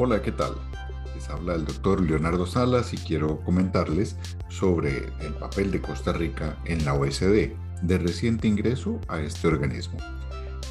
Hola, ¿qué tal? Les habla el doctor Leonardo Salas y quiero comentarles sobre el papel de Costa Rica en la OSD, de reciente ingreso a este organismo.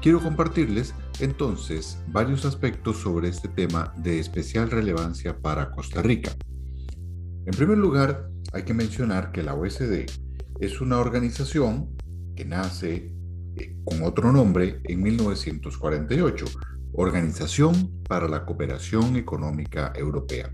Quiero compartirles entonces varios aspectos sobre este tema de especial relevancia para Costa Rica. En primer lugar, hay que mencionar que la OSD es una organización que nace eh, con otro nombre en 1948 Organización para la Cooperación Económica Europea.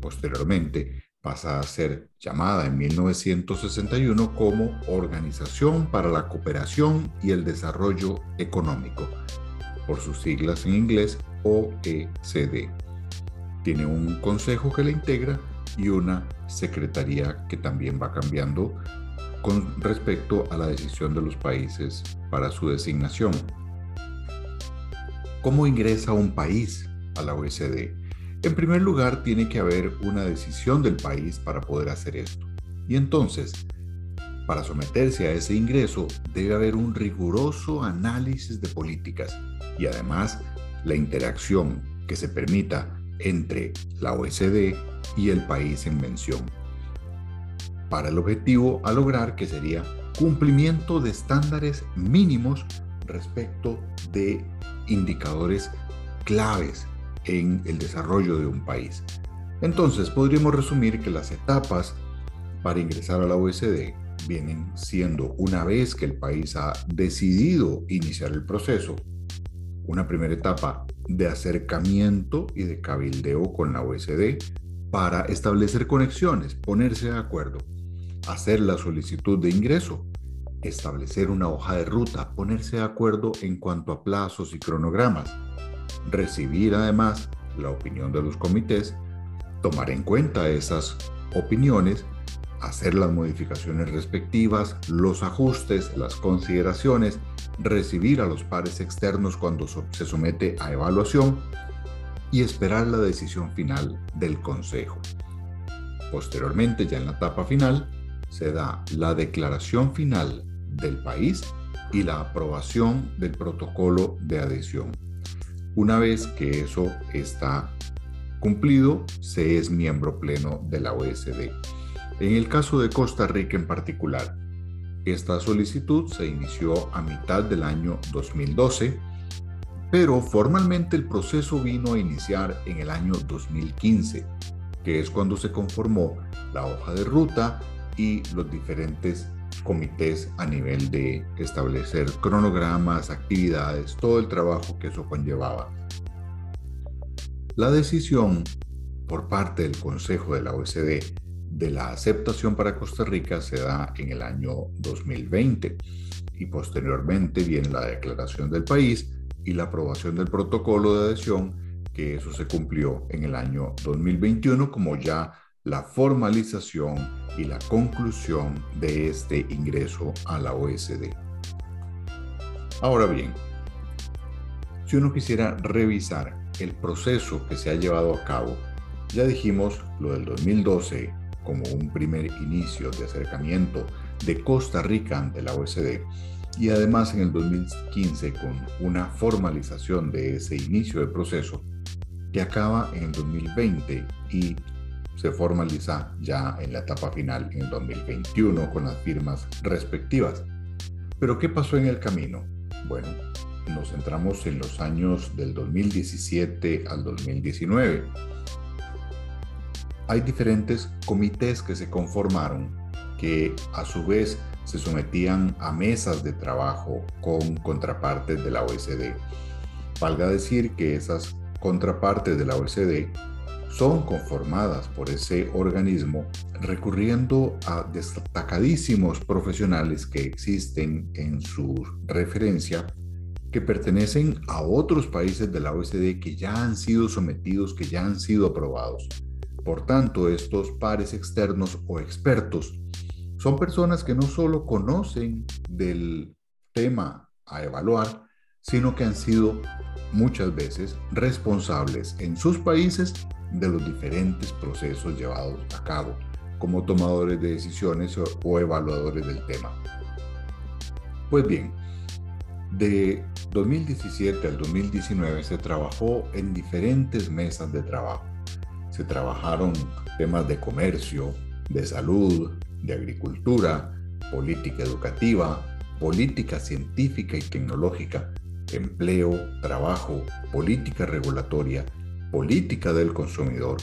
Posteriormente pasa a ser llamada en 1961 como Organización para la Cooperación y el Desarrollo Económico, por sus siglas en inglés OECD. Tiene un consejo que la integra y una secretaría que también va cambiando con respecto a la decisión de los países para su designación. ¿Cómo ingresa un país a la OECD? En primer lugar, tiene que haber una decisión del país para poder hacer esto. Y entonces, para someterse a ese ingreso, debe haber un riguroso análisis de políticas y además la interacción que se permita entre la OECD y el país en mención. Para el objetivo a lograr que sería cumplimiento de estándares mínimos respecto de indicadores claves en el desarrollo de un país. Entonces, podríamos resumir que las etapas para ingresar a la OECD vienen siendo una vez que el país ha decidido iniciar el proceso, una primera etapa de acercamiento y de cabildeo con la OECD para establecer conexiones, ponerse de acuerdo, hacer la solicitud de ingreso establecer una hoja de ruta, ponerse de acuerdo en cuanto a plazos y cronogramas, recibir además la opinión de los comités, tomar en cuenta esas opiniones, hacer las modificaciones respectivas, los ajustes, las consideraciones, recibir a los pares externos cuando se somete a evaluación y esperar la decisión final del Consejo. Posteriormente, ya en la etapa final, se da la declaración final del país y la aprobación del protocolo de adhesión. Una vez que eso está cumplido, se es miembro pleno de la OSD. En el caso de Costa Rica en particular, esta solicitud se inició a mitad del año 2012, pero formalmente el proceso vino a iniciar en el año 2015, que es cuando se conformó la hoja de ruta y los diferentes comités a nivel de establecer cronogramas, actividades, todo el trabajo que eso conllevaba. La decisión por parte del Consejo de la OSD de la aceptación para Costa Rica se da en el año 2020 y posteriormente viene la declaración del país y la aprobación del protocolo de adhesión, que eso se cumplió en el año 2021 como ya la formalización y la conclusión de este ingreso a la OSD. Ahora bien, si uno quisiera revisar el proceso que se ha llevado a cabo, ya dijimos lo del 2012 como un primer inicio de acercamiento de Costa Rica ante la OSD y además en el 2015 con una formalización de ese inicio del proceso que acaba en el 2020 y se formaliza ya en la etapa final en 2021 con las firmas respectivas. Pero ¿qué pasó en el camino? Bueno, nos centramos en los años del 2017 al 2019. Hay diferentes comités que se conformaron que a su vez se sometían a mesas de trabajo con contrapartes de la OSD. Valga decir que esas contrapartes de la OSD son conformadas por ese organismo recurriendo a destacadísimos profesionales que existen en su referencia que pertenecen a otros países de la OECD que ya han sido sometidos, que ya han sido aprobados. Por tanto, estos pares externos o expertos son personas que no solo conocen del tema a evaluar, sino que han sido muchas veces responsables en sus países de los diferentes procesos llevados a cabo como tomadores de decisiones o, evaluadores del tema. Pues bien, De 2017 al 2019 se trabajó en diferentes mesas de trabajo. Se trabajaron temas de comercio, de salud, de agricultura, política educativa, política científica y tecnológica, empleo, trabajo, política regulatoria, política del consumidor,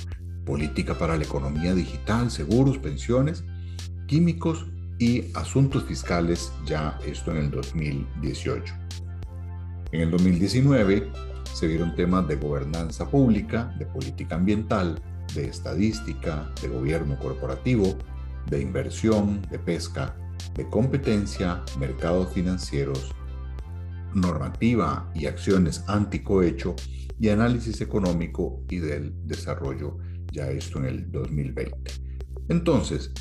política para la economía digital, seguros, pensiones, químicos y asuntos fiscales, ya esto en el 2018. En el 2019 se vieron temas de gobernanza pública, de política ambiental, de estadística, de gobierno corporativo, de inversión, de pesca, de competencia, mercados financieros, normativa y acciones anticohecho y análisis económico y del desarrollo, ya esto en el 2020. Entonces,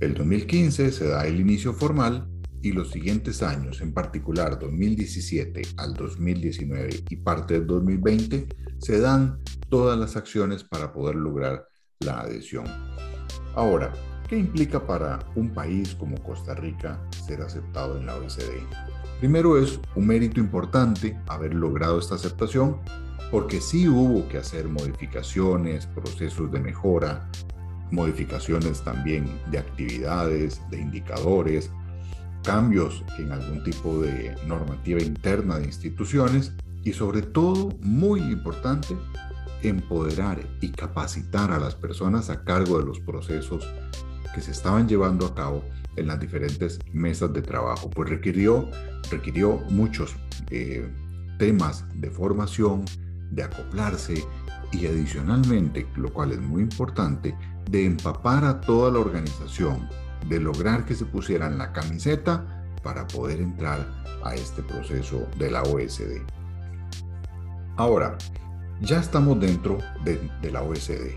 el 2015 se da el inicio formal y los siguientes años, en particular 2017 al 2019 y parte del 2020, se dan todas las acciones para poder lograr la adhesión. Ahora, ¿qué implica para un país como Costa Rica ser aceptado en la OECD? Primero es un mérito importante haber logrado esta aceptación porque sí hubo que hacer modificaciones, procesos de mejora, modificaciones también de actividades, de indicadores, cambios en algún tipo de normativa interna de instituciones y sobre todo, muy importante, empoderar y capacitar a las personas a cargo de los procesos que se estaban llevando a cabo en las diferentes mesas de trabajo, pues requirió, requirió muchos eh, temas de formación, de acoplarse y adicionalmente, lo cual es muy importante, de empapar a toda la organización, de lograr que se pusieran la camiseta para poder entrar a este proceso de la OSD. Ahora, ya estamos dentro de, de la OSD.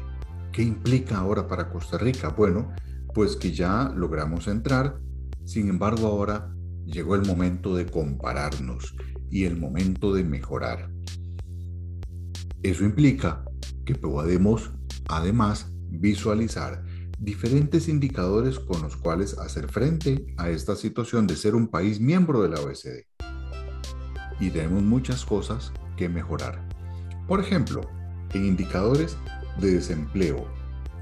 ¿Qué implica ahora para Costa Rica? Bueno, pues que ya logramos entrar, sin embargo ahora llegó el momento de compararnos y el momento de mejorar. Eso implica que podemos además visualizar diferentes indicadores con los cuales hacer frente a esta situación de ser un país miembro de la OECD. Y tenemos muchas cosas que mejorar. Por ejemplo, en indicadores de desempleo,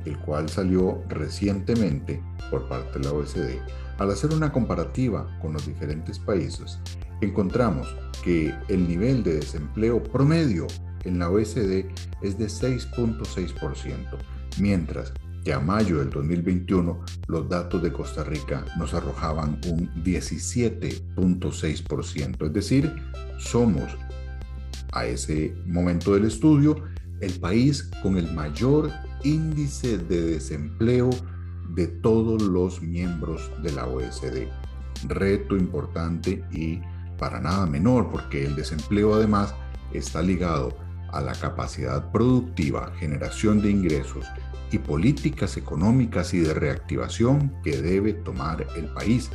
el cual salió recientemente por parte de la OECD, al hacer una comparativa con los diferentes países, encontramos que el nivel de desempleo promedio en la OECD es de 6.6%, mientras que a mayo del 2021 los datos de Costa Rica nos arrojaban un 17.6%, es decir, somos a ese momento del estudio el país con el mayor índice de desempleo de todos los miembros de la OECD. Reto importante y para nada menor porque el desempleo además está ligado a la capacidad productiva, generación de ingresos y políticas económicas y de reactivación que debe tomar el país,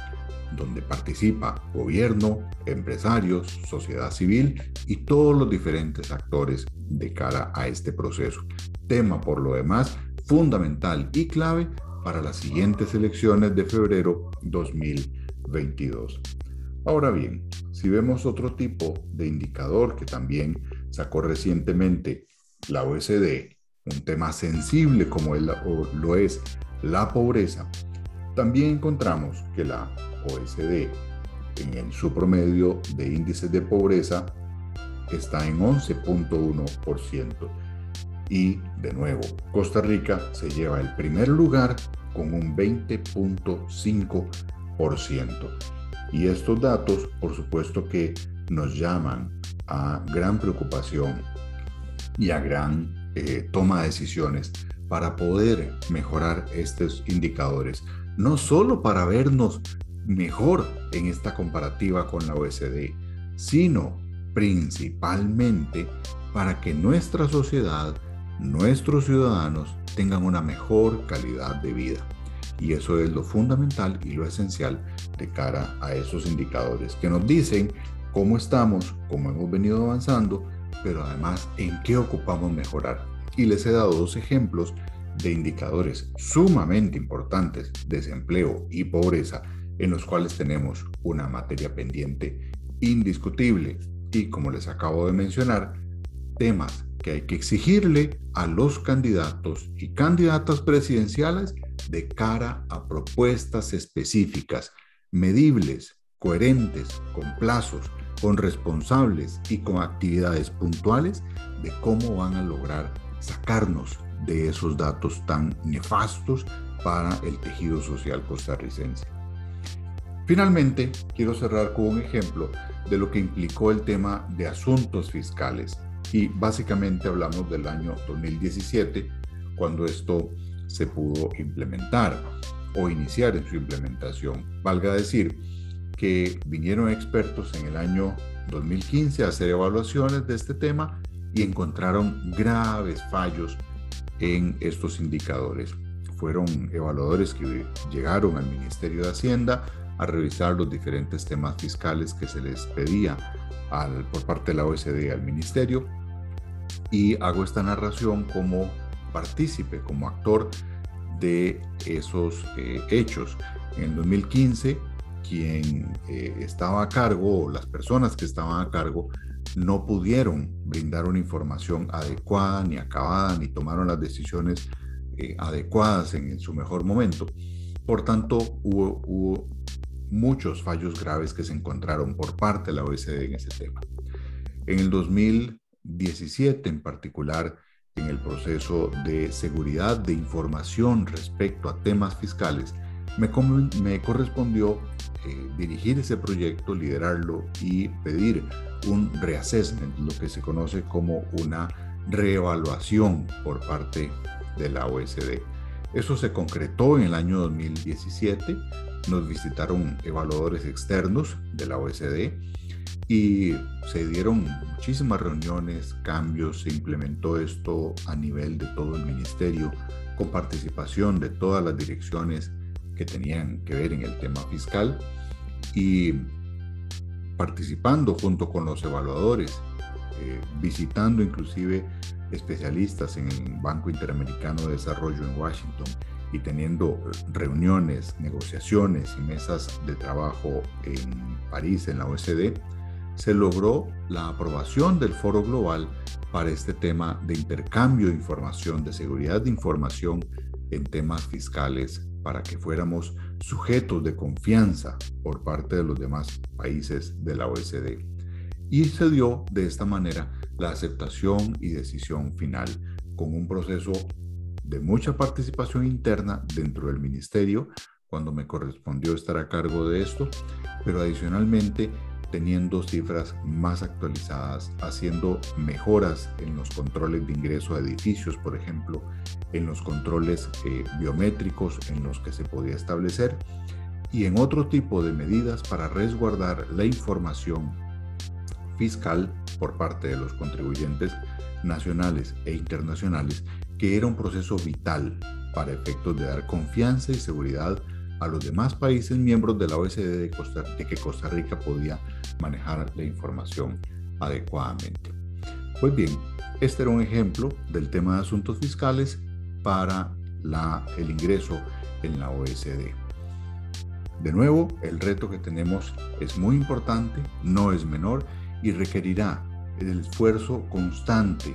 donde participa gobierno, empresarios, sociedad civil y todos los diferentes actores de cara a este proceso. Tema, por lo demás, fundamental y clave para las siguientes elecciones de febrero 2022. Ahora bien, si vemos otro tipo de indicador que también sacó recientemente la OSD, un tema sensible como lo es la pobreza, también encontramos que la OSD en su promedio de índices de pobreza está en 11.1%. Y de nuevo, Costa Rica se lleva el primer lugar con un 20.5%. Y estos datos, por supuesto que nos llaman a gran preocupación y a gran eh, toma de decisiones para poder mejorar estos indicadores, no solo para vernos mejor en esta comparativa con la OECD, sino principalmente para que nuestra sociedad, nuestros ciudadanos tengan una mejor calidad de vida. Y eso es lo fundamental y lo esencial de cara a esos indicadores que nos dicen cómo estamos, cómo hemos venido avanzando, pero además en qué ocupamos mejorar. Y les he dado dos ejemplos de indicadores sumamente importantes, desempleo y pobreza, en los cuales tenemos una materia pendiente indiscutible y, como les acabo de mencionar, temas que hay que exigirle a los candidatos y candidatas presidenciales de cara a propuestas específicas, medibles, coherentes, con plazos, con responsables y con actividades puntuales de cómo van a lograr sacarnos de esos datos tan nefastos para el tejido social costarricense. Finalmente, quiero cerrar con un ejemplo de lo que implicó el tema de asuntos fiscales y básicamente hablamos del año 2017 cuando esto se pudo implementar o iniciar en su implementación. Valga decir que vinieron expertos en el año 2015 a hacer evaluaciones de este tema y encontraron graves fallos en estos indicadores. Fueron evaluadores que llegaron al Ministerio de Hacienda a revisar los diferentes temas fiscales que se les pedía al, por parte de la OSD al Ministerio y hago esta narración como partícipe, como actor de esos eh, hechos. En el 2015, quien eh, estaba a cargo o las personas que estaban a cargo no pudieron brindar una información adecuada ni acabada ni tomaron las decisiones eh, adecuadas en, su mejor momento. Por tanto, hubo, muchos fallos graves que se encontraron por parte de la OECD en ese tema. En el 2017 en particular, en el proceso de seguridad de información respecto a temas fiscales, me, me correspondió eh, dirigir ese proyecto, liderarlo y pedir un reassessment, lo que se conoce como una reevaluación por parte de la OSD. Eso se concretó en el año 2017. Nos visitaron evaluadores externos de la OSD y se dieron muchísimas reuniones, cambios, se implementó esto a nivel de todo el ministerio con participación de todas las direcciones que tenían que ver en el tema fiscal y participando junto con los evaluadores, eh, visitando inclusive especialistas en el Banco Interamericano de Desarrollo en Washington y teniendo reuniones, negociaciones y mesas de trabajo en París, en la OSD, se logró la aprobación del Foro Global para este tema de intercambio de información, de seguridad de información en temas fiscales para que fuéramos sujetos de confianza por parte de los demás países de la OECD. Y se dio de esta manera la aceptación y decisión final con un proceso de mucha participación interna dentro del ministerio cuando me correspondió estar a cargo de esto, pero adicionalmente teniendo cifras más actualizadas, haciendo mejoras en los controles de ingreso a edificios, por ejemplo, en los controles eh, biométricos en los que se podía establecer y en otro tipo de medidas para resguardar la información fiscal por parte de los contribuyentes nacionales e internacionales, que era un proceso vital para efectos de dar confianza y seguridad a los demás países miembros de la OECD de, que Costa Rica podía manejar la información adecuadamente. Pues bien, este era un ejemplo del tema de asuntos fiscales para el ingreso en la OECD. De nuevo, el reto que tenemos es muy importante, no es menor y requerirá el esfuerzo constante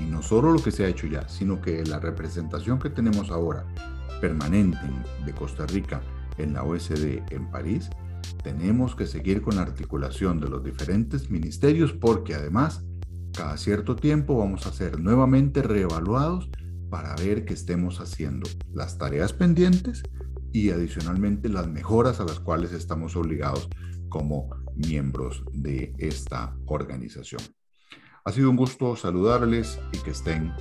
y no solo lo que se ha hecho ya, sino que la representación que tenemos ahora permanente de Costa Rica en la OSD en París, tenemos que seguir con la articulación de los diferentes ministerios porque además cada cierto tiempo vamos a ser nuevamente reevaluados para ver que estemos haciendo las tareas pendientes y adicionalmente las mejoras a las cuales estamos obligados como miembros de esta organización. Ha sido un gusto saludarles y que estén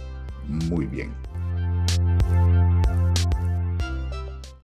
muy bien.